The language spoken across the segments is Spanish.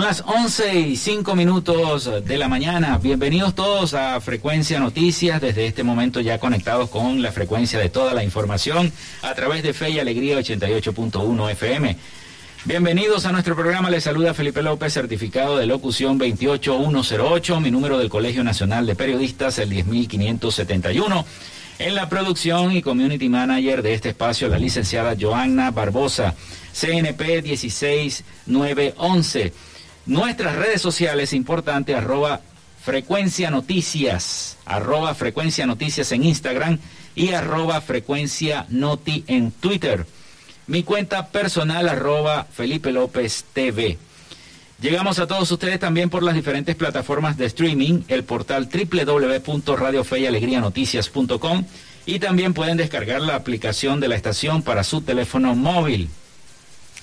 Son las 11 y 5 minutos de la mañana. Bienvenidos todos a Frecuencia Noticias, desde este momento ya conectados con la frecuencia de toda la información a través de Fe y Alegría 88.1 FM. Bienvenidos a nuestro programa. Les saluda Felipe López, certificado de locución 28108, mi número del Colegio Nacional de Periodistas, el 10571. En la producción y community manager de este espacio, la licenciada Joanna Barbosa, CNP 16911. Nuestras redes sociales, importante, arroba frecuencia noticias, arroba frecuencia noticias en Instagram y arroba frecuencia noti en Twitter. Mi cuenta personal, arroba Felipe López TV. Llegamos a todos ustedes también por las diferentes plataformas de streaming, el portal www.radiofeyalegrianoticias.com y también pueden descargar la aplicación de la estación para su teléfono móvil.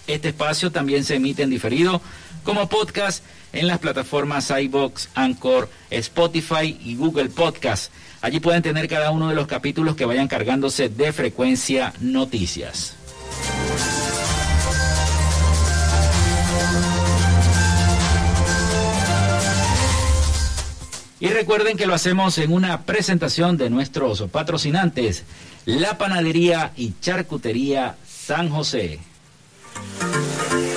Este espacio también se emite en diferido como podcast en las plataformas iBox, Anchor, Spotify y Google Podcast. Allí pueden tener cada uno de los capítulos que vayan cargándose de frecuencia noticias. Y recuerden que lo hacemos en una presentación de nuestros patrocinantes, la panadería y charcutería San José. Música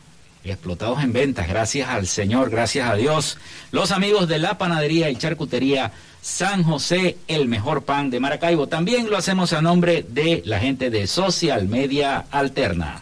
explotados en ventas, gracias al Señor, gracias a Dios. Los amigos de la panadería y charcutería San José, el mejor pan de Maracaibo. También lo hacemos a nombre de la gente de Social Media Alterna.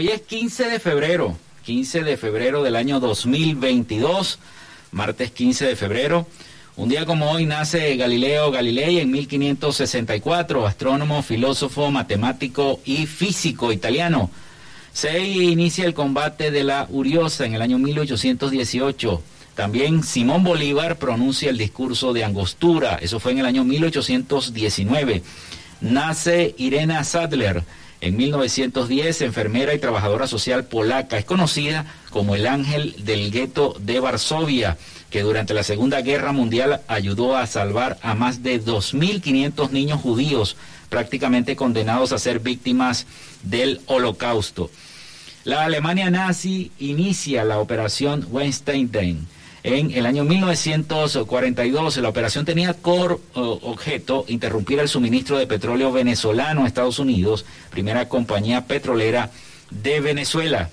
Hoy es 15 de febrero, 15 de febrero del año 2022, martes 15 de febrero. Un día como hoy nace Galileo Galilei en 1564, astrónomo, filósofo, matemático y físico italiano. Se inicia el combate de la Uriosa en el año 1818. También Simón Bolívar pronuncia el discurso de Angostura, eso fue en el año 1819. Nace Irena Sadler en 1910, enfermera y trabajadora social polaca. Es conocida como el ángel del gueto de Varsovia, que durante la Segunda Guerra Mundial ayudó a salvar a más de 2.500 niños judíos prácticamente condenados a ser víctimas del holocausto. La Alemania nazi inicia la operación Weinstein en el año 1942. La operación tenía por objeto interrumpir el suministro de petróleo venezolano a Estados Unidos, primera compañía petrolera de Venezuela.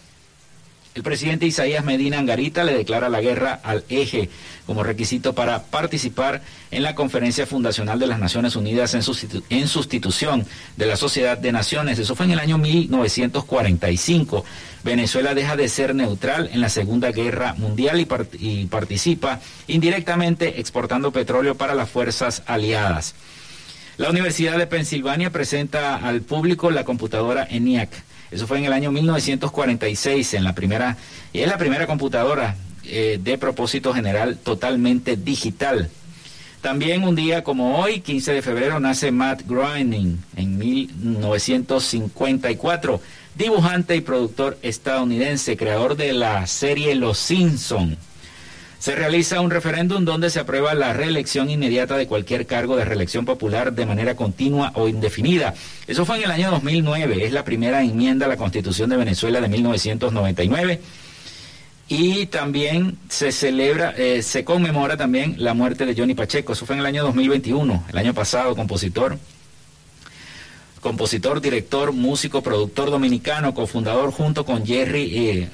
El presidente Isaías Medina Angarita le declara la guerra al eje como requisito para participar en la conferencia fundacional de las Naciones Unidas en, sustitución de la Sociedad de Naciones. Eso fue en el año 1945. Venezuela deja de ser neutral en la Segunda Guerra Mundial y, participa indirectamente exportando petróleo para las fuerzas aliadas. La Universidad de Pensilvania presenta al público la computadora ENIAC eso fue en el año 1946, en la primera, y es la primera computadora eh, de propósito general totalmente digital. También un día como hoy, 15 de febrero, nace Matt Groening en 1954, dibujante y productor estadounidense, creador de la serie Los Simpson se realiza un referéndum donde se aprueba la reelección inmediata de cualquier cargo de reelección popular de manera continua o indefinida. Eso fue en el año 2009, es la primera enmienda a la Constitución de Venezuela de 1999. Y también se celebra, eh, se conmemora también la muerte de Johnny Pacheco. Eso fue en el año 2021, el año pasado, compositor compositor, director, músico, productor dominicano, cofundador junto con Jerry eh,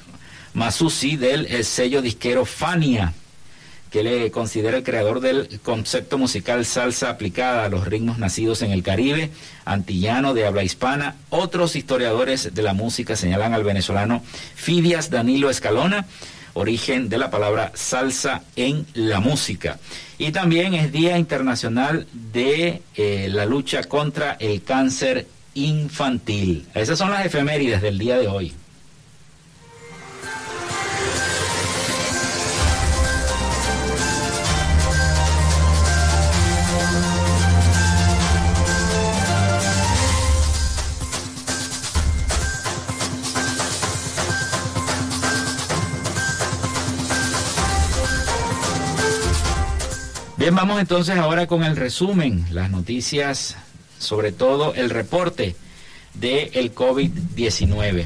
Masusi del eh, sello disquero Fania, que le considera el creador del concepto musical salsa aplicada a los ritmos nacidos en el Caribe, antillano de habla hispana. Otros historiadores de la música señalan al venezolano Fidias Danilo Escalona, origen de la palabra salsa en la música. Y también es Día Internacional de eh, la lucha contra el cáncer infantil. Esas son las efemérides del día de hoy. Bien, vamos entonces ahora con el resumen, las noticias, sobre todo el reporte del el COVID-19.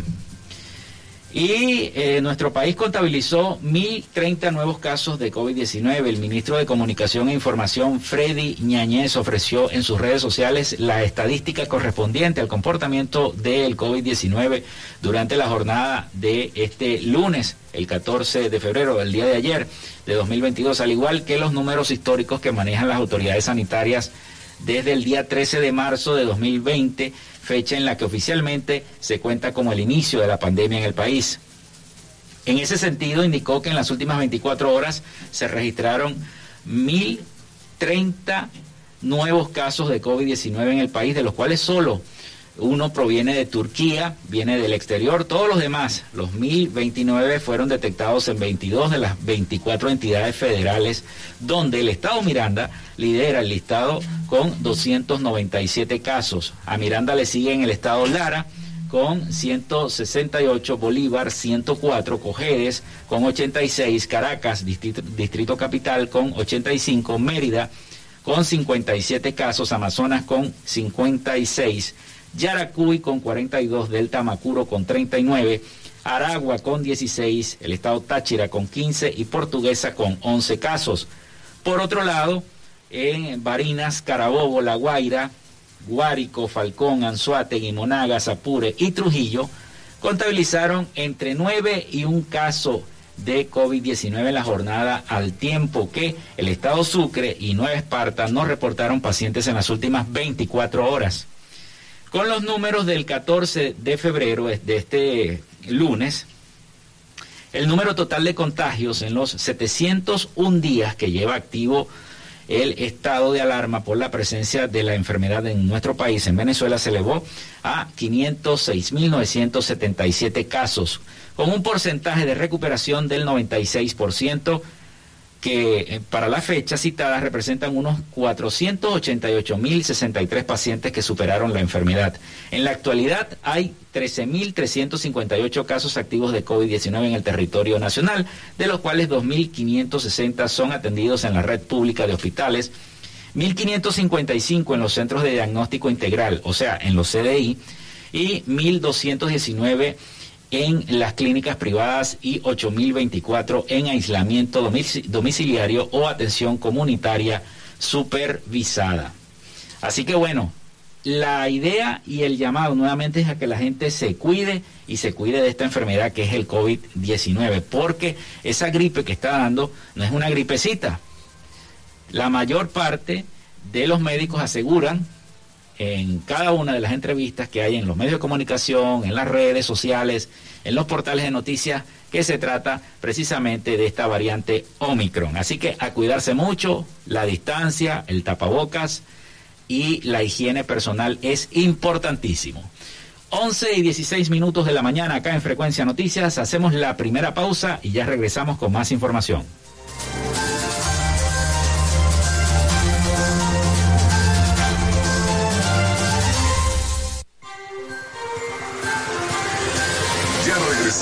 Y eh, nuestro país contabilizó 1.030 nuevos casos de COVID-19. El ministro de Comunicación e Información, Freddy Ñañez, ofreció en sus redes sociales la estadística correspondiente al comportamiento del COVID-19 durante la jornada de este lunes, el 14 de febrero, el día de ayer de 2022, al igual que los números históricos que manejan las autoridades sanitarias desde el día 13 de marzo de 2020, fecha en la que oficialmente se cuenta como el inicio de la pandemia en el país. En ese sentido, indicó que en las últimas 24 horas se registraron 1.030 nuevos casos de COVID-19 en el país, de los cuales solo uno proviene de Turquía, viene del exterior. Todos los demás, los 1029, fueron detectados en 22 de las 24 entidades federales, donde el Estado Miranda lidera el listado con 297 casos. A Miranda le sigue en el Estado Lara con 168, Bolívar 104, Cojedes con 86, Caracas, Distrito, Distrito Capital con 85, Mérida con 57 casos, Amazonas con 56. Yaracuy con 42, Delta Macuro con 39, Aragua con 16, el estado Táchira con 15 y Portuguesa con 11 casos. Por otro lado, en Barinas, Carabobo, La Guaira, Guárico, Falcón, Anzuategui, Monagas, Apure y Trujillo contabilizaron entre 9 y un caso de COVID-19 en la jornada al tiempo que el estado Sucre y Nueva Esparta no reportaron pacientes en las últimas 24 horas. Con los números del 14 de febrero de este lunes, el número total de contagios en los 701 días que lleva activo el estado de alarma por la presencia de la enfermedad en nuestro país, en Venezuela, se elevó a 506.977 casos, con un porcentaje de recuperación del 96%, que eh, para la fecha citada representan unos 488.063 pacientes que superaron la enfermedad. En la actualidad hay 13.358 casos activos de COVID-19 en el territorio nacional, de los cuales 2.560 son atendidos en la red pública de hospitales, 1.555 en los centros de diagnóstico integral, o sea, en los CDI, y 1.219 en las clínicas privadas y 8.024 en aislamiento domiciliario o atención comunitaria supervisada. Así que bueno, la idea y el llamado nuevamente es a que la gente se cuide y se cuide de esta enfermedad que es el COVID-19, porque esa gripe que está dando no es una gripecita. La mayor parte de los médicos aseguran en cada una de las entrevistas que hay en los medios de comunicación, en las redes sociales, en los portales de noticias, que se trata precisamente de esta variante Omicron. Así que a cuidarse mucho, la distancia, el tapabocas y la higiene personal es importantísimo. 11 y 16 minutos de la mañana acá en Frecuencia Noticias, hacemos la primera pausa y ya regresamos con más información.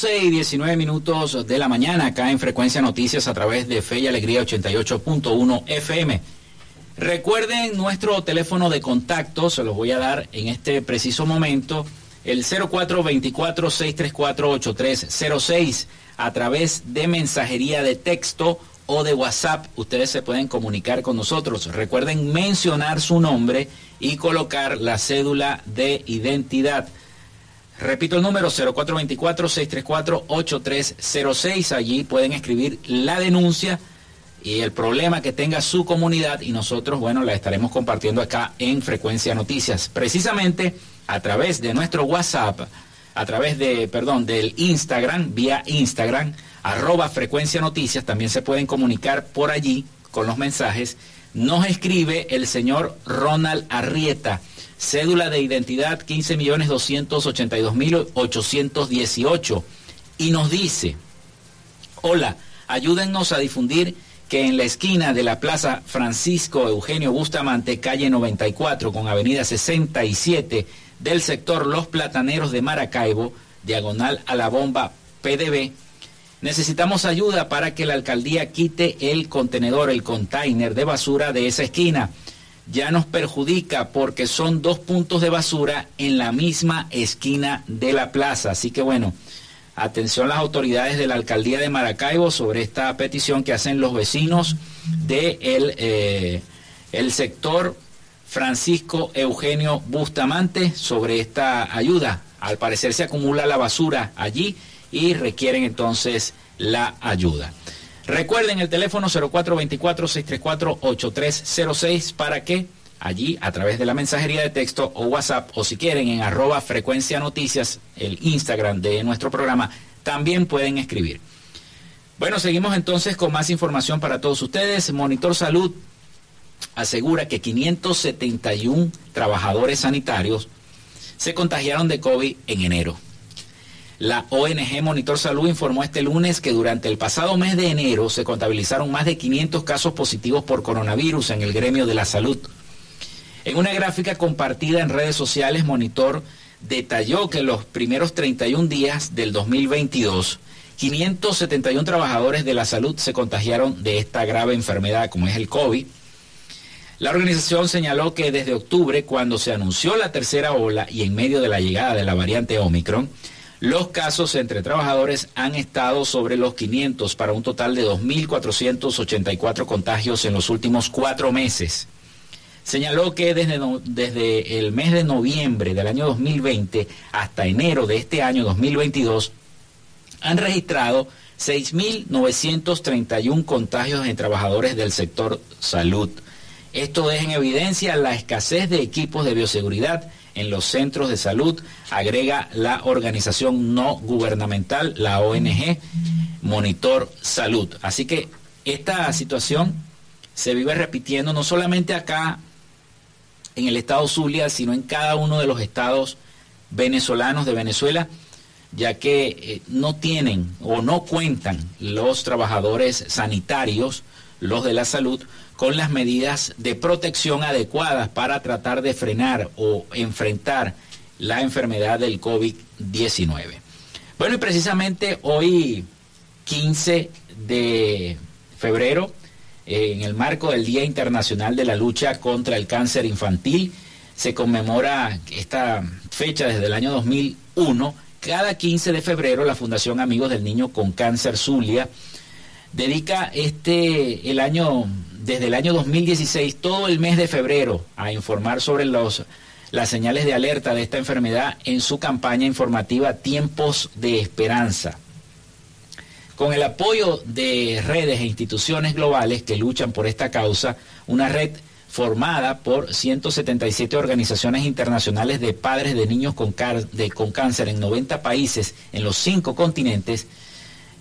11 y 19 minutos de la mañana acá en Frecuencia Noticias a través de Fe y Alegría 88.1 FM. Recuerden nuestro teléfono de contacto, se los voy a dar en este preciso momento, el 0424-634-8306 a través de mensajería de texto o de WhatsApp. Ustedes se pueden comunicar con nosotros. Recuerden mencionar su nombre y colocar la cédula de identidad. Repito el número 0424-634-8306. Allí pueden escribir la denuncia y el problema que tenga su comunidad y nosotros, bueno, la estaremos compartiendo acá en Frecuencia Noticias. Precisamente a través de nuestro WhatsApp, a través de, perdón, del Instagram, vía Instagram, arroba Frecuencia Noticias, también se pueden comunicar por allí con los mensajes. Nos escribe el señor Ronald Arrieta cédula de identidad 15.282.818 y nos dice, hola, ayúdennos a difundir que en la esquina de la Plaza Francisco Eugenio Bustamante, calle 94 con avenida 67 del sector Los Plataneros de Maracaibo, diagonal a la bomba PDB, necesitamos ayuda para que la alcaldía quite el contenedor, el container de basura de esa esquina ya nos perjudica porque son dos puntos de basura en la misma esquina de la plaza. Así que bueno, atención las autoridades de la alcaldía de Maracaibo sobre esta petición que hacen los vecinos de el, eh, el sector Francisco Eugenio Bustamante sobre esta ayuda. Al parecer se acumula la basura allí y requieren entonces la ayuda. Recuerden el teléfono 0424-634-8306 para que allí a través de la mensajería de texto o WhatsApp o si quieren en arroba frecuencia noticias, el Instagram de nuestro programa, también pueden escribir. Bueno, seguimos entonces con más información para todos ustedes. Monitor Salud asegura que 571 trabajadores sanitarios se contagiaron de COVID en enero. La ONG Monitor Salud informó este lunes que durante el pasado mes de enero se contabilizaron más de 500 casos positivos por coronavirus en el gremio de la salud. En una gráfica compartida en redes sociales, Monitor detalló que en los primeros 31 días del 2022, 571 trabajadores de la salud se contagiaron de esta grave enfermedad como es el COVID. La organización señaló que desde octubre, cuando se anunció la tercera ola y en medio de la llegada de la variante Omicron, los casos entre trabajadores han estado sobre los 500 para un total de 2.484 contagios en los últimos cuatro meses. señaló que desde, el mes de noviembre del año 2020 hasta enero de este año 2022 han registrado 6.931 contagios en trabajadores del sector salud. Esto deja en evidencia la escasez de equipos de bioseguridad en los centros de salud, agrega la organización no gubernamental, la ONG Monitor Salud. Así que esta situación se vive repitiendo no solamente acá en el estado Zulia, sino en cada uno de los estados venezolanos de Venezuela, ya que eh, no tienen o no cuentan los trabajadores sanitarios, los de la salud, con las medidas de protección adecuadas para tratar de frenar o enfrentar la enfermedad del COVID-19. Bueno, y precisamente hoy, 15 de febrero, en el marco del Día Internacional de la Lucha contra el Cáncer Infantil. Se conmemora esta fecha desde el año 2001. Cada 15 de febrero la Fundación Amigos del Niño con Cáncer Zulia dedica este el año desde el año 2016 todo el mes de febrero a informar sobre las señales de alerta de esta enfermedad en su campaña informativa Tiempos de Esperanza. Con el apoyo de redes e instituciones globales que luchan por esta causa, una red formada por 177 organizaciones internacionales de padres de niños con, cáncer en 90 países en los cinco continentes,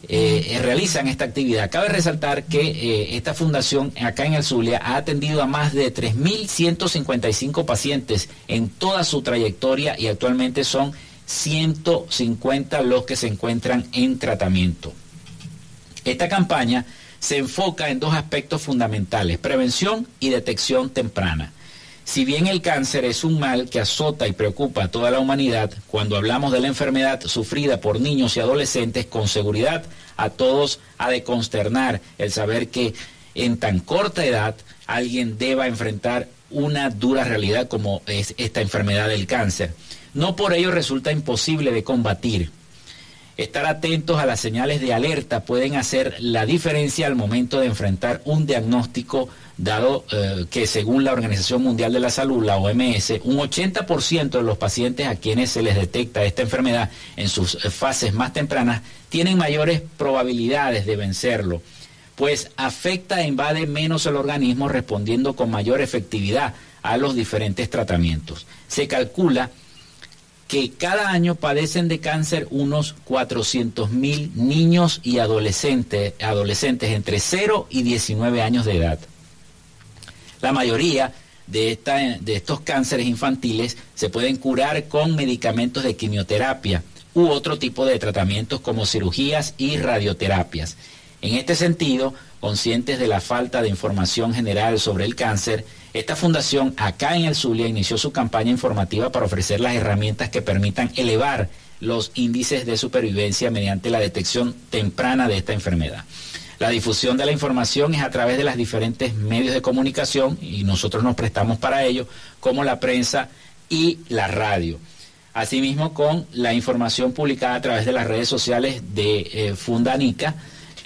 eh, eh, realizan esta actividad. Cabe resaltar que eh, esta fundación acá en el Zulia ha atendido a más de 3.155 pacientes en toda su trayectoria y actualmente son 150 los que se encuentran en tratamiento. Esta campaña se enfoca en dos aspectos fundamentales, prevención y detección temprana. Si bien el cáncer es un mal que azota y preocupa a toda la humanidad, cuando hablamos de la enfermedad sufrida por niños y adolescentes, con seguridad a todos ha de consternar el saber que en tan corta edad alguien deba enfrentar una dura realidad como es esta enfermedad del cáncer. No por ello resulta imposible de combatir, Estar atentos a las señales de alerta pueden hacer la diferencia al momento de enfrentar un diagnóstico dado eh, que según la Organización Mundial de la Salud, la OMS, un 80% de los pacientes a quienes se les detecta esta enfermedad en sus fases más tempranas tienen mayores probabilidades de vencerlo, pues afecta e invade menos el organismo respondiendo con mayor efectividad a los diferentes tratamientos. Se calcula que cada año padecen de cáncer unos 400 mil niños y adolescentes, adolescentes entre 0 y 19 años de edad. La mayoría de, esta, de estos cánceres infantiles se pueden curar con medicamentos de quimioterapia u otro tipo de tratamientos como cirugías y radioterapias. En este sentido, conscientes de la falta de información general sobre el cáncer, esta fundación acá en el Zulia inició su campaña informativa para ofrecer las herramientas que permitan elevar los índices de supervivencia mediante la detección temprana de esta enfermedad. La difusión de la información es a través de los diferentes medios de comunicación y nosotros nos prestamos para ello, como la prensa y la radio. Asimismo, con la información publicada a través de las redes sociales de eh, Fundanica,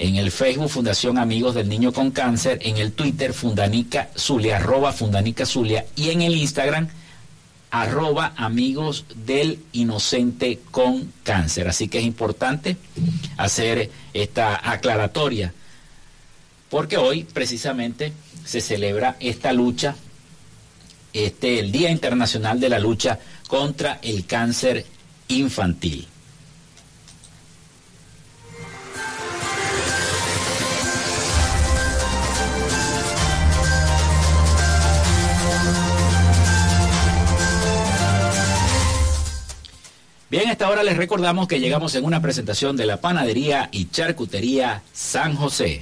en el Facebook Fundación Amigos del Niño con Cáncer, en el Twitter Fundanica Zulia, arroba Fundanica Zulia, y en el Instagram arroba Amigos del Inocente con Cáncer. Así que es importante hacer esta aclaratoria, porque hoy precisamente se celebra esta lucha, este, el Día Internacional de la Lucha contra el Cáncer Infantil. Bien, a esta hora les recordamos que llegamos en una presentación de la panadería y charcutería San José.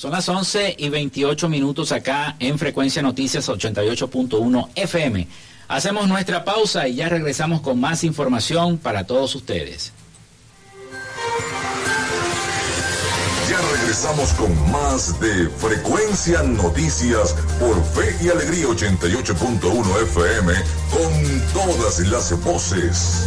Son las 11 y 28 minutos acá en Frecuencia Noticias 88.1 FM. Hacemos nuestra pausa y ya regresamos con más información para todos ustedes. Ya regresamos con más de Frecuencia Noticias por Fe y Alegría 88.1 FM con todas las voces.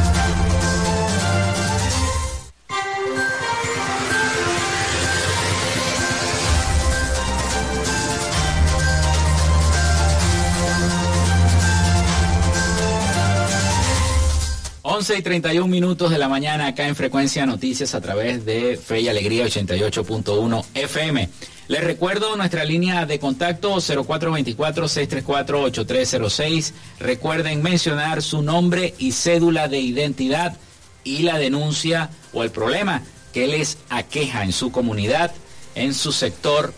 Y 31 minutos de la mañana acá en Frecuencia Noticias a través de Fe y Alegría 88.1 FM. Les recuerdo nuestra línea de contacto 0424-634-8306. Recuerden mencionar su nombre y cédula de identidad y la denuncia o el problema que les aqueja en su comunidad, en su sector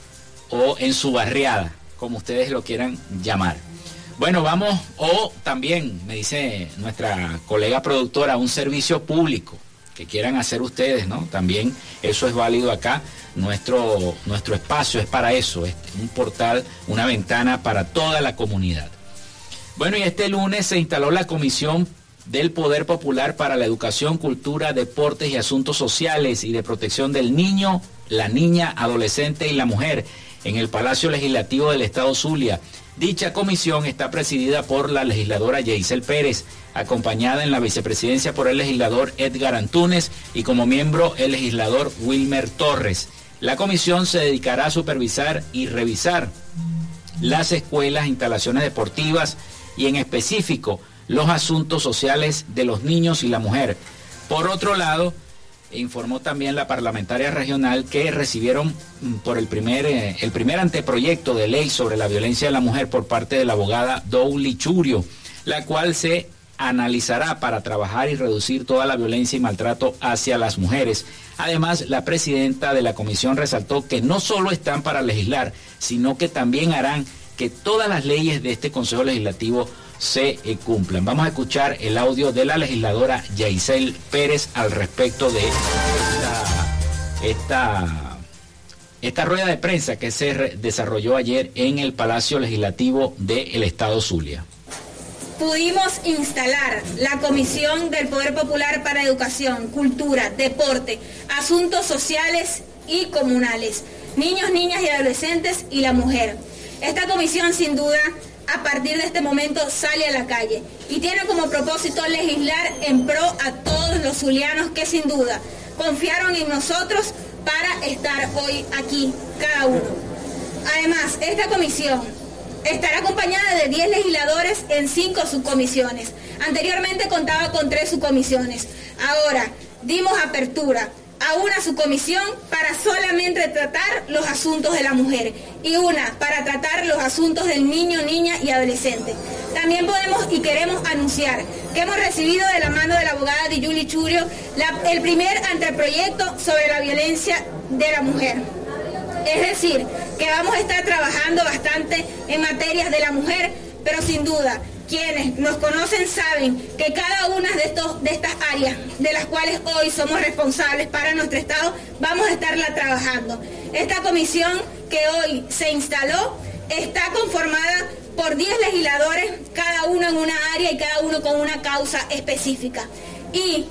o en su barriada, como ustedes lo quieran llamar. Bueno, vamos, o también, me dice nuestra colega productora, un servicio público que quieran hacer ustedes, ¿no? También eso es válido acá. Nuestro, nuestro espacio es para eso, es un portal, una ventana para toda la comunidad. Bueno, y este lunes se instaló la Comisión del Poder Popular para la Educación, Cultura, Deportes y Asuntos Sociales y de Protección del Niño, la Niña, Adolescente y la Mujer en el Palacio Legislativo del Estado Zulia. Dicha comisión está presidida por la legisladora Yeisel Pérez, acompañada en la vicepresidencia por el legislador Edgar Antunes y como miembro el legislador Wilmer Torres. La comisión se dedicará a supervisar y revisar las escuelas, instalaciones deportivas y en específico los asuntos sociales de los niños y la mujer. Por otro lado, informó también la parlamentaria regional que recibieron mm, por el primer, eh, el primer anteproyecto de ley sobre la violencia de la mujer por parte de la abogada Douli Churio, la cual se analizará para trabajar y reducir toda la violencia y maltrato hacia las mujeres. Además, la presidenta de la comisión resaltó que no solo están para legislar, sino que también harán que todas las leyes de este Consejo Legislativo se eh, cumplan. Vamos a escuchar el audio de la legisladora Yaisel Pérez al respecto de esta, esta, rueda de prensa que se desarrolló ayer en el Palacio Legislativo del Estado Zulia. Pudimos instalar la Comisión del Poder Popular para Educación, Cultura, Deporte, Asuntos Sociales y Comunales, Niños, Niñas y Adolescentes y la Mujer. Esta comisión sin duda a partir de este momento sale a la calle y tiene como propósito legislar en pro a todos los zulianos que sin duda confiaron en nosotros para estar hoy aquí, cada uno. Además, esta comisión estará acompañada de 10 legisladores en 5 subcomisiones. Anteriormente contaba con 3 subcomisiones. Ahora dimos apertura a una subcomisión para solamente tratar los asuntos de la mujer y una para tratar los asuntos del niño, niña y adolescente. También podemos y queremos anunciar que hemos recibido de la mano de la abogada de Yuli Churio el primer anteproyecto sobre la violencia de la mujer. Es decir, que vamos a estar trabajando bastante en materias de la mujer, pero sin duda quienes nos conocen saben que cada una de, estos, de estas áreas de las cuales hoy somos responsables para nuestro Estado, vamos a estarla trabajando. Esta comisión que hoy se instaló está conformada por 10 legisladores, cada uno en una área y cada uno con una causa específica. Y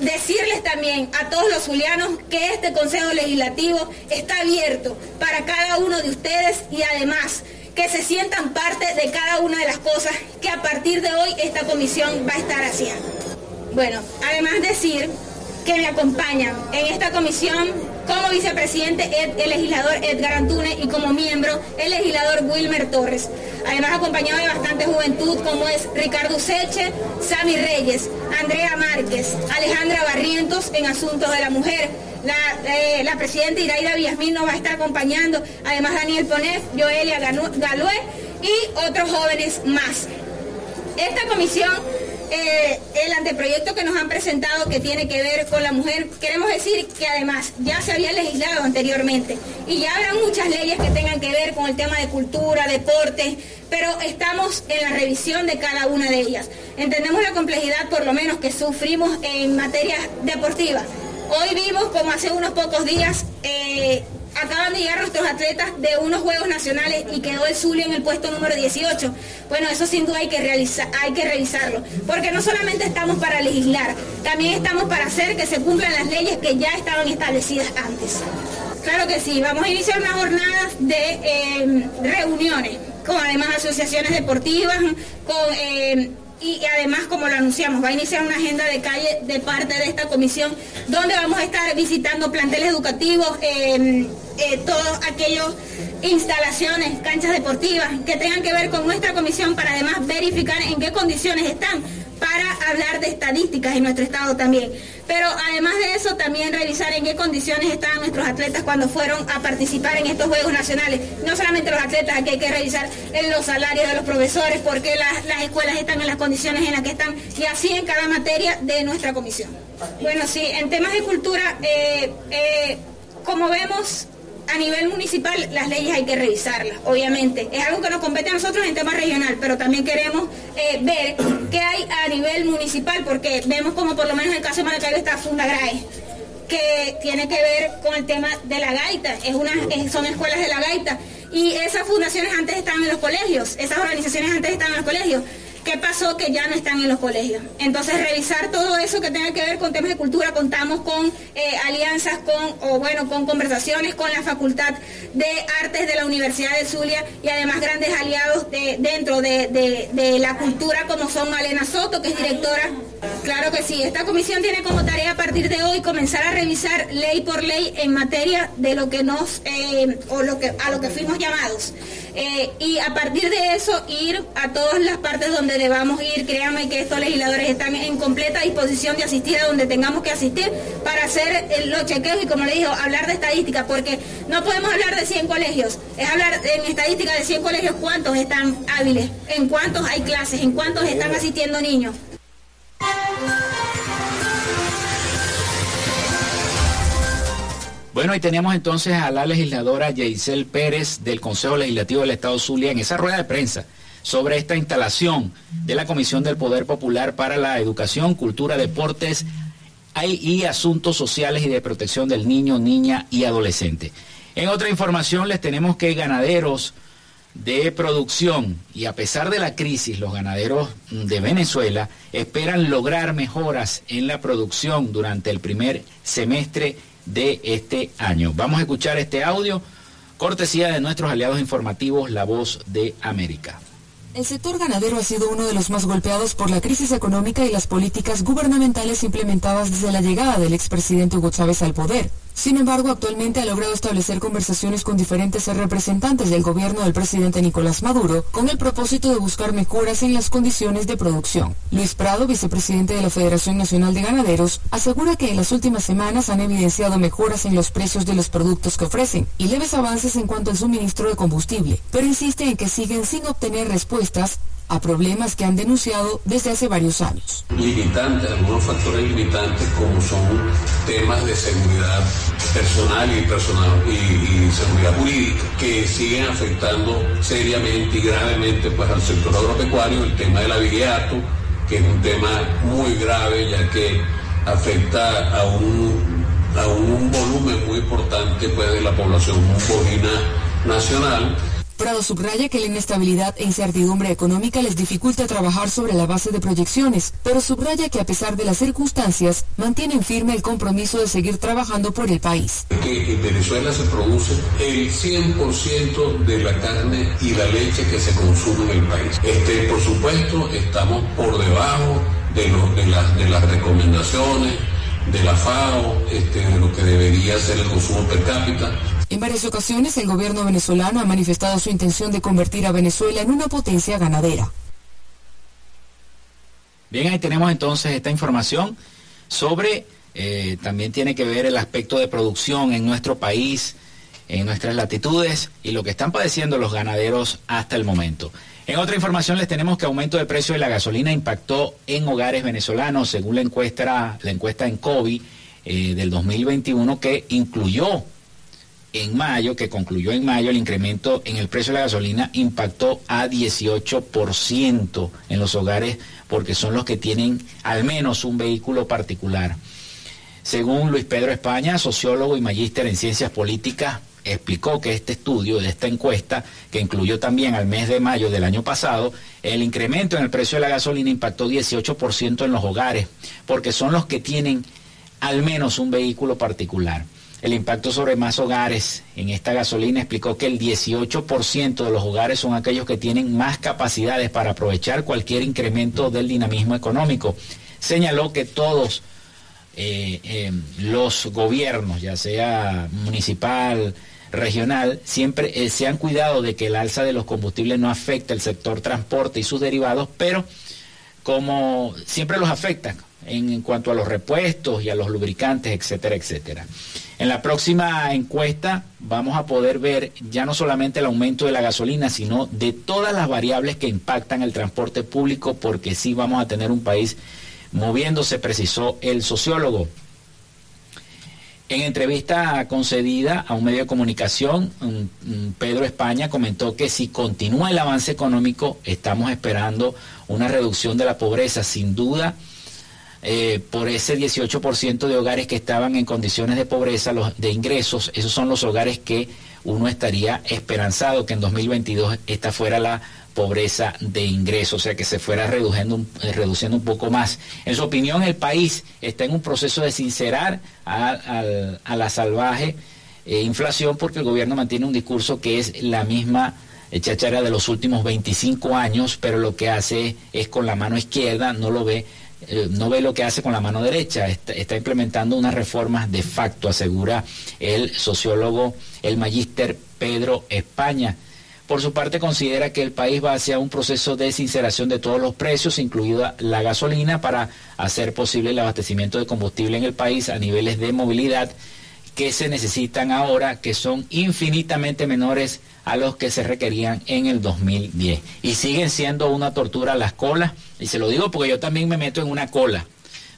decirles también a todos los julianos que este Consejo Legislativo está abierto para cada uno de ustedes y además que se sientan parte de cada una de las cosas que a partir de hoy esta comisión va a estar haciendo. Bueno, además decir que me acompañan en esta comisión como vicepresidente el legislador Edgar Antune y como miembro el legislador Wilmer Torres. Además acompañado de bastante juventud como es Ricardo Seche, Sami Reyes, Andrea Márquez, Alejandra Barrientos en Asuntos de la Mujer. La, eh, presidenta Iraida Villasmín nos va a estar acompañando, además Daniel Ponef, Joelia Galué y otros jóvenes más. Esta comisión eh, el anteproyecto que nos han presentado que tiene que ver con la mujer, queremos decir que además ya se había legislado anteriormente y ya habrá muchas leyes que tengan que ver con el tema de cultura, deporte, pero estamos en la revisión de cada una de ellas. Entendemos la complejidad por lo menos que sufrimos en materia deportiva. Hoy vimos como hace unos pocos días eh, acaban de llegar nuestros atletas de unos Juegos Nacionales y quedó el Zulia en el puesto número 18. Bueno, eso sin duda hay que, hay que revisarlo, porque no solamente estamos para legislar, también estamos para hacer que se cumplan las leyes que ya estaban establecidas antes. Claro que sí, vamos a iniciar una jornada de eh, reuniones con además asociaciones deportivas. Eh, y, además, como lo anunciamos, va a iniciar una agenda de calle de parte de esta comisión donde vamos a estar visitando planteles educativos, eh, eh, todas aquellas instalaciones, canchas deportivas que tengan que ver con nuestra comisión para además verificar en qué condiciones están para hablar de estadísticas en nuestro estado también. Pero además de eso, también revisar en qué condiciones estaban nuestros atletas cuando fueron a participar en estos Juegos Nacionales. No solamente los atletas, aquí hay que revisar en los salarios de los profesores, porque las, escuelas están en las condiciones en las que están, y así en cada materia de nuestra comisión. Bueno, sí, en temas de cultura, eh, eh, como vemos, a nivel municipal las leyes hay que revisarlas, obviamente. Es algo que nos compete a nosotros en tema regional, pero también queremos eh, ver qué hay a nivel municipal, porque vemos como por lo menos en el caso de Maracaibo está Fundagrae, que tiene que ver con el tema de la gaita, es una, son escuelas de la gaita. Y esas fundaciones antes estaban en los colegios, esas organizaciones antes estaban en los colegios. ¿Qué pasó que ya no están en los colegios? Entonces, revisar todo eso que tenga que ver con temas de cultura, contamos con eh, alianzas, con, o bueno, con conversaciones con la Facultad de Artes de la Universidad de Zulia y además grandes aliados de, dentro de, de la cultura como son Malena Soto, que es directora Claro que sí, esta comisión tiene como tarea a partir de hoy comenzar a revisar ley por ley en materia de lo que nos, eh, o lo que, a lo que fuimos llamados. Eh, y a partir de eso ir a todas las partes donde debamos ir, créanme que estos legisladores están en completa disposición de asistir a donde tengamos que asistir para hacer eh, los chequeos y como le digo, hablar de estadística, porque no podemos hablar de 100 colegios, es hablar en estadística de 100 colegios cuántos están hábiles, en cuántos hay clases, en cuántos están asistiendo niños. Bueno, y teníamos entonces a la legisladora Yeisel Pérez del Consejo Legislativo del Estado Zulia en esa rueda de prensa sobre esta instalación de la Comisión del Poder Popular para la Educación, Cultura, Deportes y Asuntos Sociales y de Protección del Niño, Niña y Adolescente. En otra información les tenemos que ganaderos de producción y a pesar de la crisis, los ganaderos de Venezuela esperan lograr mejoras en la producción durante el primer semestre de este año. Vamos a escuchar este audio, cortesía de nuestros aliados informativos, La Voz de América. El sector ganadero ha sido uno de los más golpeados por la crisis económica y las políticas gubernamentales implementadas desde la llegada del expresidente Hugo Chávez al poder. Sin embargo, actualmente ha logrado establecer conversaciones con diferentes representantes del gobierno del presidente Nicolás Maduro con el propósito de buscar mejoras en las condiciones de producción. Luis Prado, vicepresidente de la Federación Nacional de Ganaderos, asegura que en las últimas semanas han evidenciado mejoras en los precios de los productos que ofrecen y leves avances en cuanto al suministro de combustible, pero insiste en que siguen sin obtener respuestas a problemas que han denunciado desde hace varios años. Limitantes, algunos factores limitantes como son temas de seguridad personal y personal y, seguridad jurídica que siguen afectando seriamente y gravemente pues al sector agropecuario, el tema del aviato, que es un tema muy grave ya que afecta a un, a un volumen muy importante pues, de la población bovina nacional Prado subraya que la inestabilidad e incertidumbre económica les dificulta trabajar sobre la base de proyecciones, pero subraya que a pesar de las circunstancias, mantienen firme el compromiso de seguir trabajando por el país. En Venezuela se produce el 100% de la carne y la leche que se consume en el país. Este, por supuesto, estamos por debajo de, de, las, de las recomendaciones de la FAO, este, de lo que debería ser el consumo per cápita en varias ocasiones el gobierno venezolano ha manifestado su intención de convertir a Venezuela en una potencia ganadera. Bien, ahí tenemos entonces esta información sobre, eh, también tiene que ver el aspecto de producción en nuestro país, en nuestras latitudes y lo que están padeciendo los ganaderos hasta el momento. En otra información les tenemos que aumento de precio de la gasolina impactó en hogares venezolanos, según la encuesta, la encuesta en COVID eh, del 2021 que incluyó en mayo, que concluyó en mayo, el incremento en el precio de la gasolina impactó a 18% en los hogares porque son los que tienen al menos un vehículo particular. Según Luis Pedro España, sociólogo y magíster en ciencias políticas, explicó que este estudio de esta encuesta, que incluyó también al mes de mayo del año pasado, el incremento en el precio de la gasolina impactó 18% en los hogares, porque son los que tienen al menos un vehículo particular. El impacto sobre más hogares en esta gasolina explicó que el 18% de los hogares son aquellos que tienen más capacidades para aprovechar cualquier incremento del dinamismo económico. Señaló que todos eh, eh, los gobiernos, ya sea municipal, regional, siempre eh, se han cuidado de que el alza de los combustibles no afecte el sector transporte y sus derivados, pero como siempre los afecta en cuanto a los repuestos y a los lubricantes, etcétera, etcétera. En la próxima encuesta vamos a poder ver ya no solamente el aumento de la gasolina, sino de todas las variables que impactan el transporte público, porque sí vamos a tener un país moviéndose, precisó el sociólogo. En entrevista concedida a un medio de comunicación, Pedro España comentó que si continúa el avance económico, estamos esperando una reducción de la pobreza. Sin duda, eh, por ese 18% de hogares que estaban en condiciones de pobreza, los, de ingresos, esos son los hogares que uno estaría esperanzado que en 2022 esta fuera la pobreza de ingresos, o sea que se fuera reduciendo, eh, reduciendo un poco más. En su opinión, el país está en un proceso de sincerar a, la salvaje eh, inflación porque el gobierno mantiene un discurso que es la misma chachara de los últimos 25 años, pero lo que hace es con la mano izquierda, no lo ve eh, no ve lo que hace con la mano derecha, está, implementando unas reformas de facto, asegura el sociólogo, el magíster Pedro España. Por su parte, considera que el país va hacia un proceso de sinceración de todos los precios, incluida la gasolina, para hacer posible el abastecimiento de combustible en el país a niveles de movilidad que se necesitan ahora, que son infinitamente menores a los que se requerían en el 2010. Y siguen siendo una tortura las colas, y se lo digo porque yo también me meto en una cola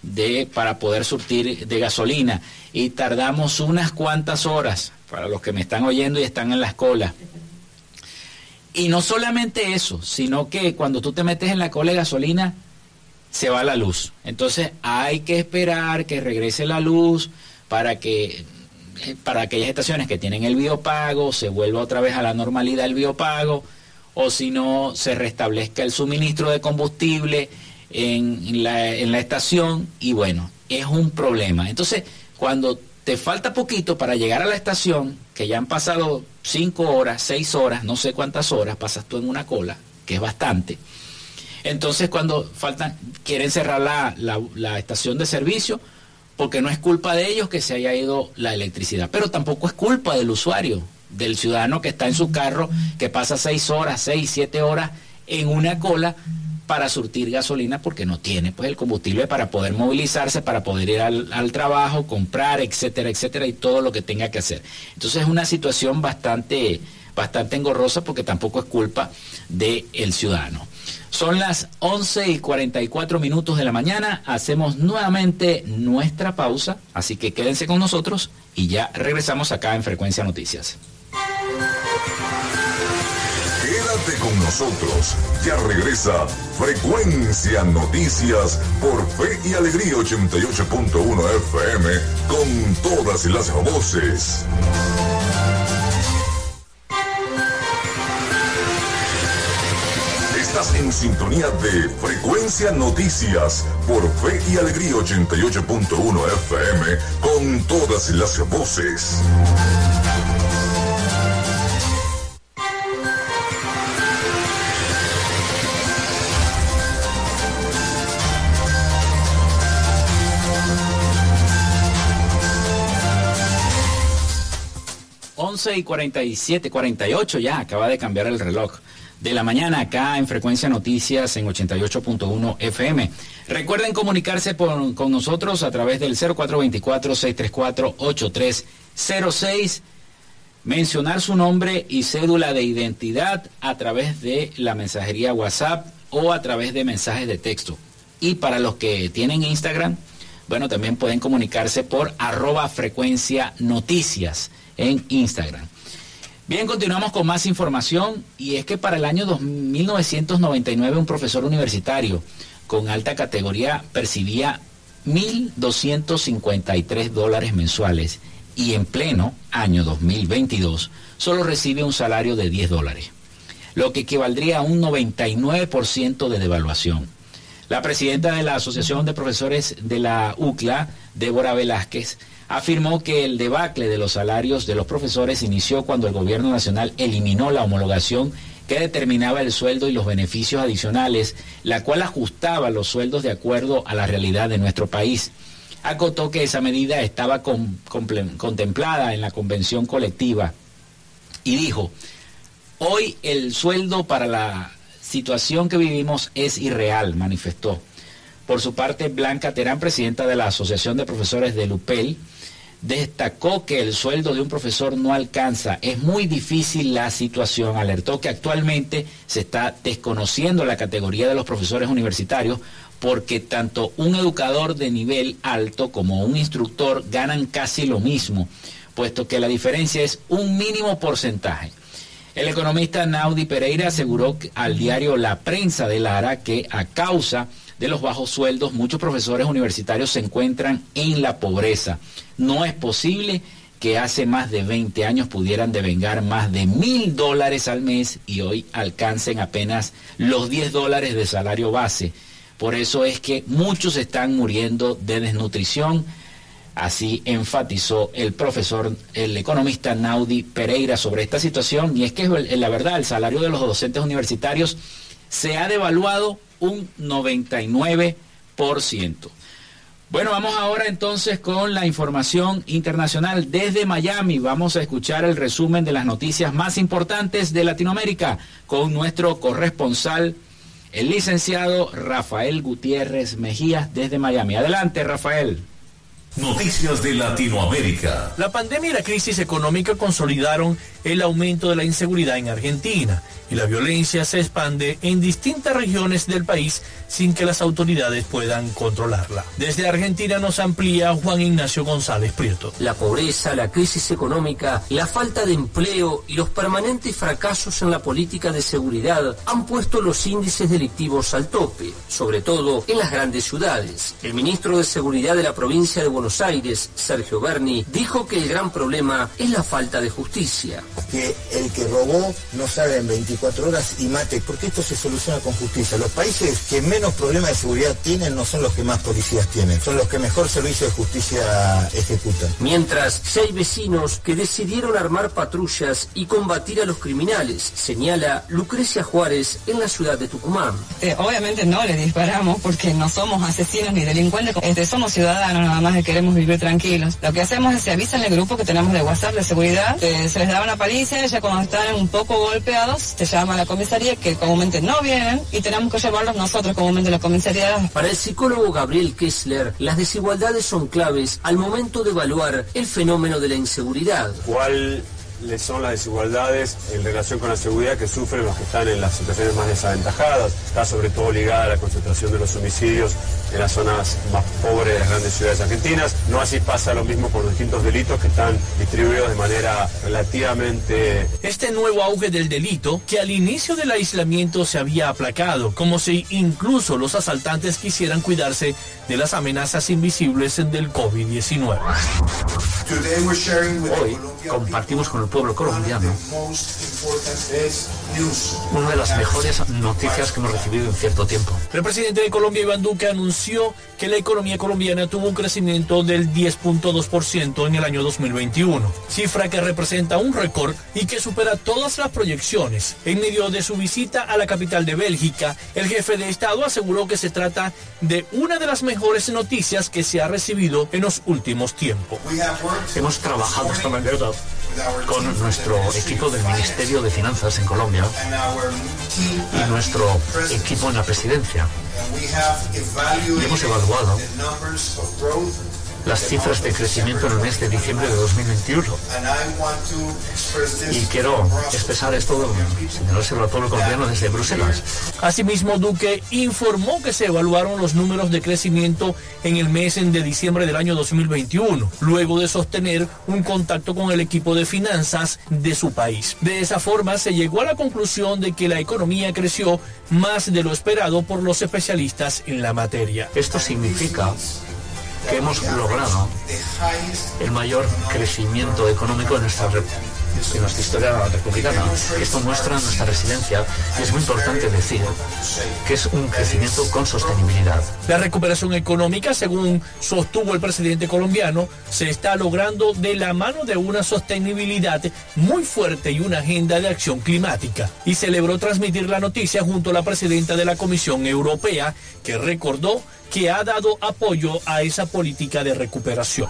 de, para poder surtir de gasolina, y tardamos unas cuantas horas, para los que me están oyendo y están en las colas. Y no solamente eso, sino que cuando tú te metes en la cola de gasolina, se va la luz. Entonces hay que esperar que regrese la luz para que para aquellas estaciones que tienen el biopago, se vuelva otra vez a la normalidad el biopago, o si no, se restablezca el suministro de combustible en la, estación, y bueno, es un problema. Entonces, cuando te falta poquito para llegar a la estación, que ya han pasado cinco horas, seis horas, no sé cuántas horas, pasas tú en una cola, que es bastante. Entonces, cuando faltan, quieren cerrar la estación de servicio, porque no es culpa de ellos que se haya ido la electricidad, pero tampoco es culpa del usuario, del ciudadano que está en su carro, que pasa seis horas, seis, siete horas en una cola para surtir gasolina porque no tiene pues el combustible para poder movilizarse, para poder ir al, trabajo, comprar, etcétera, etcétera, y todo lo que tenga que hacer. Entonces es una situación bastante, bastante engorrosa porque tampoco es culpa del ciudadano. Son las 11 y 44 minutos de la mañana. Hacemos nuevamente nuestra pausa, así que quédense con nosotros y ya regresamos acá en Frecuencia Noticias. Quédate con nosotros. Ya regresa Frecuencia Noticias por Fe y Alegría 88.1 FM con todas las voces. En sintonía de Frecuencia Noticias por Fe y Alegría 88.1 FM con todas las voces. y 47, 48 ya, acaba de cambiar el reloj de la mañana acá en Frecuencia Noticias en 88.1 FM. Recuerden comunicarse con nosotros a través del 0424-634-8306, mencionar su nombre y cédula de identidad a través de la mensajería WhatsApp o a través de mensajes de texto. Y para los que tienen Instagram, bueno, también pueden comunicarse por arroba frecuencia noticias en Instagram. Bien, continuamos con más información y es que para el año 1999 un profesor universitario con alta categoría percibía 1.253 dólares mensuales y en pleno año 2022 solo recibe un salario de 10 dólares, lo que equivaldría a un 99% de devaluación. La presidenta de la Asociación de Profesores de la UCLA, Débora Velázquez, afirmó que el debacle de los salarios de los profesores inició cuando el gobierno nacional eliminó la homologación que determinaba el sueldo y los beneficios adicionales, la cual ajustaba los sueldos de acuerdo a la realidad de nuestro país. Acotó que esa medida estaba contemplada en la convención colectiva y dijo, hoy el sueldo para la situación que vivimos es irreal, manifestó. Por su parte, Blanca Terán, presidenta de la Asociación de Profesores de Lupel, destacó que el sueldo de un profesor no alcanza. Es muy difícil la situación. Alertó que actualmente se está desconociendo la categoría de los profesores universitarios porque tanto un educador de nivel alto como un instructor ganan casi lo mismo, puesto que la diferencia es un mínimo porcentaje. El economista Naudi Pereira aseguró al diario La Prensa de Lara que a causa los bajos sueldos, muchos profesores universitarios se encuentran en la pobreza. No es posible que hace más de 20 años pudieran devengar más de mil dólares al mes y hoy alcancen apenas los 10 dólares de salario base. Por eso es que muchos están muriendo de desnutrición. Así enfatizó el profesor, el economista Naudi Pereira sobre esta situación. Y es que la verdad, el salario de los docentes universitarios se ha devaluado un 99%. Bueno, vamos ahora entonces con la información internacional desde Miami. Vamos a escuchar el resumen de las noticias más importantes de Latinoamérica con nuestro corresponsal, el licenciado Rafael Gutiérrez Mejías desde Miami. Adelante, Rafael. Noticias de Latinoamérica. La pandemia y la crisis económica consolidaron el aumento de la inseguridad en Argentina y la violencia se expande en distintas regiones del país sin que las autoridades puedan controlarla. Desde Argentina nos amplía Juan Ignacio González Prieto. La pobreza, la crisis económica, la falta de empleo y los permanentes fracasos en la política de seguridad han puesto los índices delictivos al tope, sobre todo en las grandes ciudades. El ministro de Seguridad de la provincia de Buenos Aires, Sergio Berni, dijo que el gran problema es la falta de justicia. Que el que robó no salga en 24 horas y mate, porque esto se soluciona con justicia. Los países que menos problemas de seguridad tienen no son los que más policías tienen, son los que mejor servicio de justicia ejecutan. Mientras, seis vecinos que decidieron armar patrullas y combatir a los criminales, señala Lucrecia Juárez en la ciudad de Tucumán. Eh, obviamente no le disparamos porque no somos asesinos ni delincuentes, este, somos ciudadanos nada más que queremos vivir tranquilos. Lo que hacemos es se avisa en el grupo que tenemos de WhatsApp de seguridad, se les da una paliza, ya cuando están un poco golpeados, se llama a la comisaría que comúnmente no vienen y tenemos que llevarlos nosotros comúnmente a la comisaría. Para el psicólogo Gabriel Kessler, las desigualdades son claves al momento de evaluar el fenómeno de la inseguridad. ¿Cuál son las desigualdades en relación con la seguridad que sufren los que están en las situaciones más desaventajadas. Está sobre todo ligada a la concentración de los homicidios en las zonas más pobres de las grandes ciudades argentinas. No así pasa lo mismo con los distintos delitos que están distribuidos de manera relativamente... Este nuevo auge del delito, que al inicio del aislamiento se había aplacado, como si incluso los asaltantes quisieran cuidarse de las amenazas invisibles del COVID-19. Hoy compartimos con el pueblo colombiano una de las mejores noticias que hemos recibido en cierto tiempo. El presidente de Colombia, Iván Duque, anunció que la economía colombiana tuvo un crecimiento del 10.2% en el año 2021, cifra que representa un récord y que supera todas las proyecciones. En medio de su visita a la capital de Bélgica, el jefe de Estado aseguró que se trata de una de las mejores noticias que se ha recibido en los últimos tiempos. Hemos trabajado esta manera con nuestro equipo del Ministerio de Finanzas en Colombia y nuestro equipo en la presidencia. Hemos evaluado las cifras de crecimiento en el mes de diciembre de 2021. Y quiero expresar esto, señalárselo a todo el colombiano desde Bruselas. Asimismo, Duque informó que se evaluaron los números de crecimiento en el mes de diciembre del año 2021, luego de sostener un contacto con el equipo de finanzas de su país. De esa forma, se llegó a la conclusión de que la economía creció más de lo esperado por los especialistas en la materia. Esto significa que hemos logrado el mayor crecimiento económico en nuestra en nuestra historia republicana. Esto muestra nuestra residencia y es muy importante decir que es un crecimiento con sostenibilidad. La recuperación económica, según sostuvo el presidente colombiano, se está logrando de la mano de una sostenibilidad muy fuerte y una agenda de acción climática. Y celebró transmitir la noticia junto a la presidenta de la Comisión Europea, que recordó que ha dado apoyo a esa política de recuperación.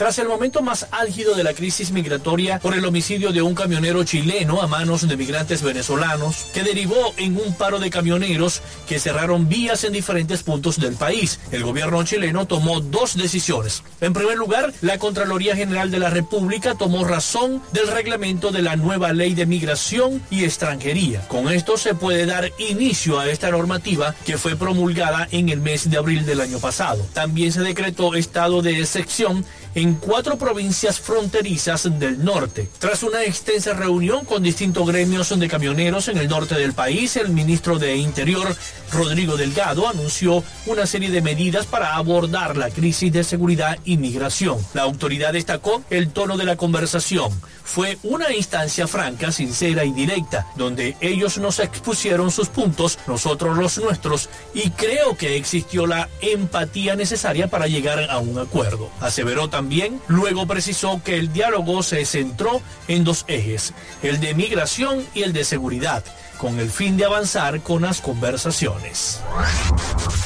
Tras el momento más álgido de la crisis migratoria por el homicidio de un camionero chileno a manos de migrantes venezolanos, que derivó en un paro de camioneros que cerraron vías en diferentes puntos del país, el gobierno chileno tomó dos decisiones. En primer lugar, la Contraloría General de la República tomó razón del reglamento de la nueva ley de migración y extranjería. Con esto se puede dar inicio a esta normativa que fue promulgada en el mes de abril del año pasado. También se decretó estado de excepción en cuatro provincias fronterizas del norte. Tras una extensa reunión con distintos gremios de camioneros en el norte del país, el ministro de Interior, Rodrigo Delgado, anunció una serie de medidas para abordar la crisis de seguridad y migración. La autoridad destacó el tono de la conversación. Fue una instancia franca, sincera y directa, donde ellos nos expusieron sus puntos, nosotros los nuestros, y creo que existió la empatía necesaria para llegar a un acuerdo. Aseveró también, luego precisó que el diálogo se centró en dos ejes, el de migración y el de seguridad con el fin de avanzar con las conversaciones.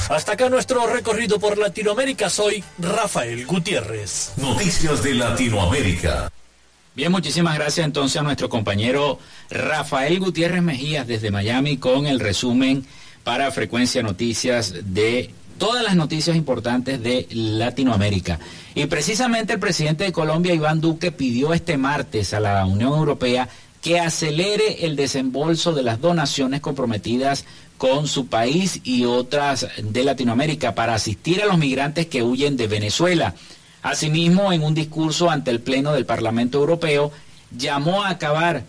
Hasta acá nuestro recorrido por Latinoamérica. Soy Rafael Gutiérrez. Noticias de Latinoamérica. Bien, muchísimas gracias entonces a nuestro compañero Rafael Gutiérrez Mejías desde Miami con el resumen para Frecuencia Noticias de todas las noticias importantes de Latinoamérica. Y precisamente el presidente de Colombia, Iván Duque, pidió este martes a la Unión Europea que acelere el desembolso de las donaciones comprometidas con su país y otras de Latinoamérica para asistir a los migrantes que huyen de Venezuela. Asimismo, en un discurso ante el Pleno del Parlamento Europeo, llamó a acabar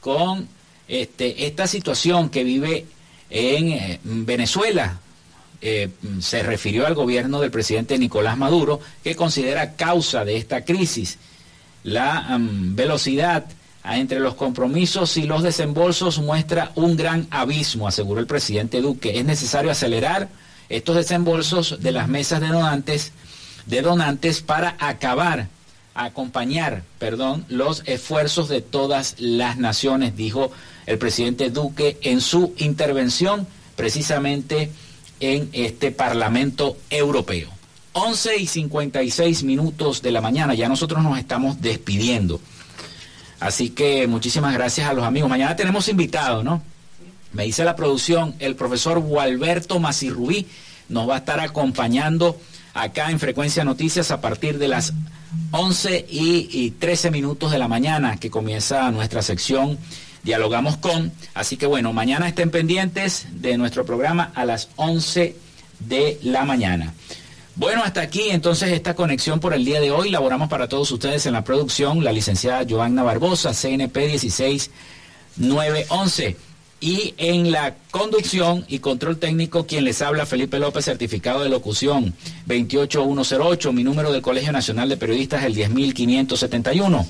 con este, esta situación que vive en eh, Venezuela, eh, se refirió al gobierno del presidente Nicolás Maduro, que considera causa de esta crisis la velocidad entre los compromisos y los desembolsos muestra un gran abismo, aseguró el presidente Duque. Es necesario acelerar estos desembolsos de las mesas de donantes, de donantes para acabar, acompañar, perdón, los esfuerzos de todas las naciones, dijo el presidente Duque en su intervención precisamente en este Parlamento Europeo. 11 y 56 minutos de la mañana, ya nosotros nos estamos despidiendo. Así que muchísimas gracias a los amigos. Mañana tenemos invitado, ¿no? Me dice la producción, el profesor Gualberto Macirrubí nos va a estar acompañando acá en Frecuencia Noticias a partir de las 11 y, 13 minutos de la mañana que comienza nuestra sección Dialogamos con. Así que bueno, mañana estén pendientes de nuestro programa a las 11 de la mañana. Bueno, hasta aquí entonces esta conexión por el día de hoy. Laboramos para todos ustedes en la producción la licenciada Joanna Barbosa, CNP 16911. Y en la conducción y control técnico, quien les habla, Felipe López, certificado de locución 28108, mi número del Colegio Nacional de Periodistas, el 10571.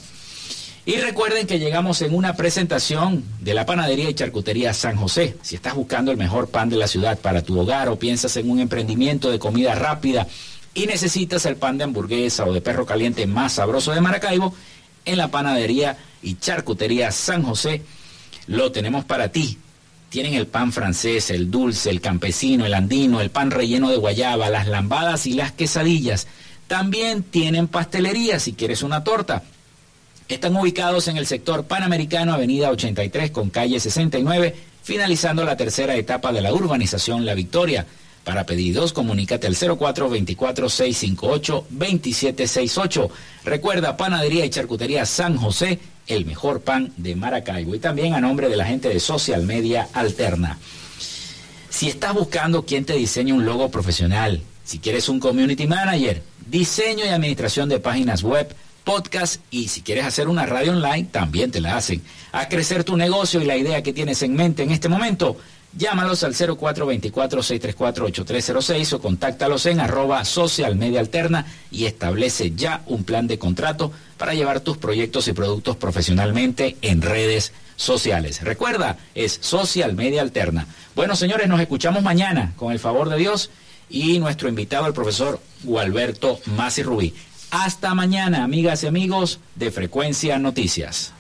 Y recuerden que llegamos en una presentación de la panadería y charcutería San José. Si estás buscando el mejor pan de la ciudad para tu hogar o piensas en un emprendimiento de comida rápida y necesitas el pan de hamburguesa o de perro caliente más sabroso de Maracaibo, en la panadería y charcutería San José lo tenemos para ti. Tienen el pan francés, el dulce, el campesino, el andino, el pan relleno de guayaba, las lambadas y las quesadillas. También tienen pastelería si quieres una torta. Están ubicados en el sector Panamericano, Avenida 83 con calle 69, finalizando la tercera etapa de la urbanización La Victoria. Para pedidos, comunícate al 0424-658-2768. Recuerda, Panadería y Charcutería San José, el mejor pan de Maracaibo. Y también a nombre de la gente de Social Media Alterna. Si estás buscando quien te diseñe un logo profesional, si quieres un community manager, diseño y administración de páginas web, podcast y si quieres hacer una radio online, también te la hacen. A crecer tu negocio y la idea que tienes en mente en este momento, llámalos al 0424-634-8306 o contáctalos en arroba social media alterna y establece ya un plan de contrato para llevar tus proyectos y productos profesionalmente en redes sociales. Recuerda, es Social Media Alterna. Bueno, señores, nos escuchamos mañana, con el favor de Dios, y nuestro invitado, el profesor Gualberto Masi Rubí. Hasta mañana, amigas y amigos de Frecuencia Noticias.